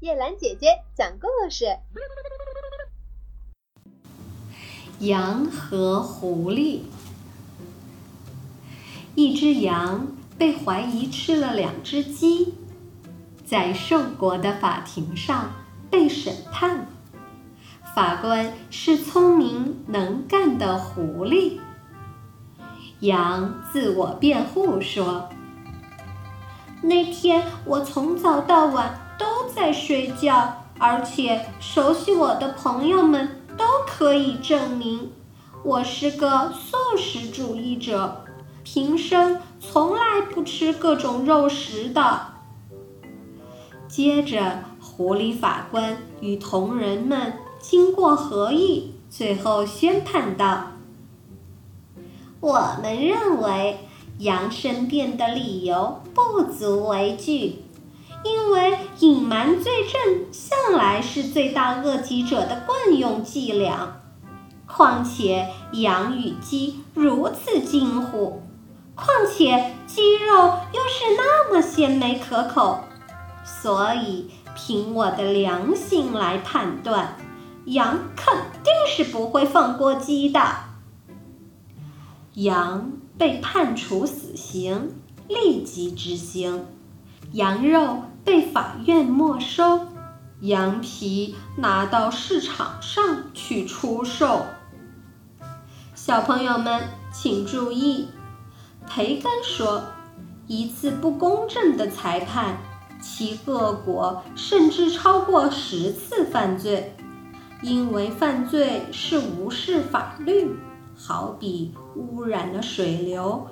叶兰姐姐讲故事：羊和狐狸。一只羊被怀疑吃了两只鸡，在兽国的法庭上被审判。法官是聪明能干的狐狸。羊自我辩护说：“那天我从早到晚。”在睡觉，而且熟悉我的朋友们都可以证明，我是个素食主义者，平生从来不吃各种肉食的。接着，狐狸法官与同仁们经过合议，最后宣判道：“我们认为羊申辩的理由不足为据。”因为隐瞒罪证向来是罪大恶极者的惯用伎俩，况且羊与鸡如此近乎，况且鸡肉又是那么鲜美可口，所以凭我的良心来判断，羊肯定是不会放过鸡的。羊被判处死刑，立即执行。羊肉被法院没收，羊皮拿到市场上去出售。小朋友们请注意，培根说，一次不公正的裁判，其恶果甚至超过十次犯罪，因为犯罪是无视法律，好比污染了水流，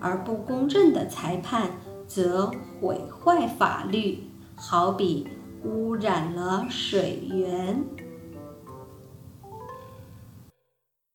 而不公正的裁判。则毁坏法律，好比污染了水源。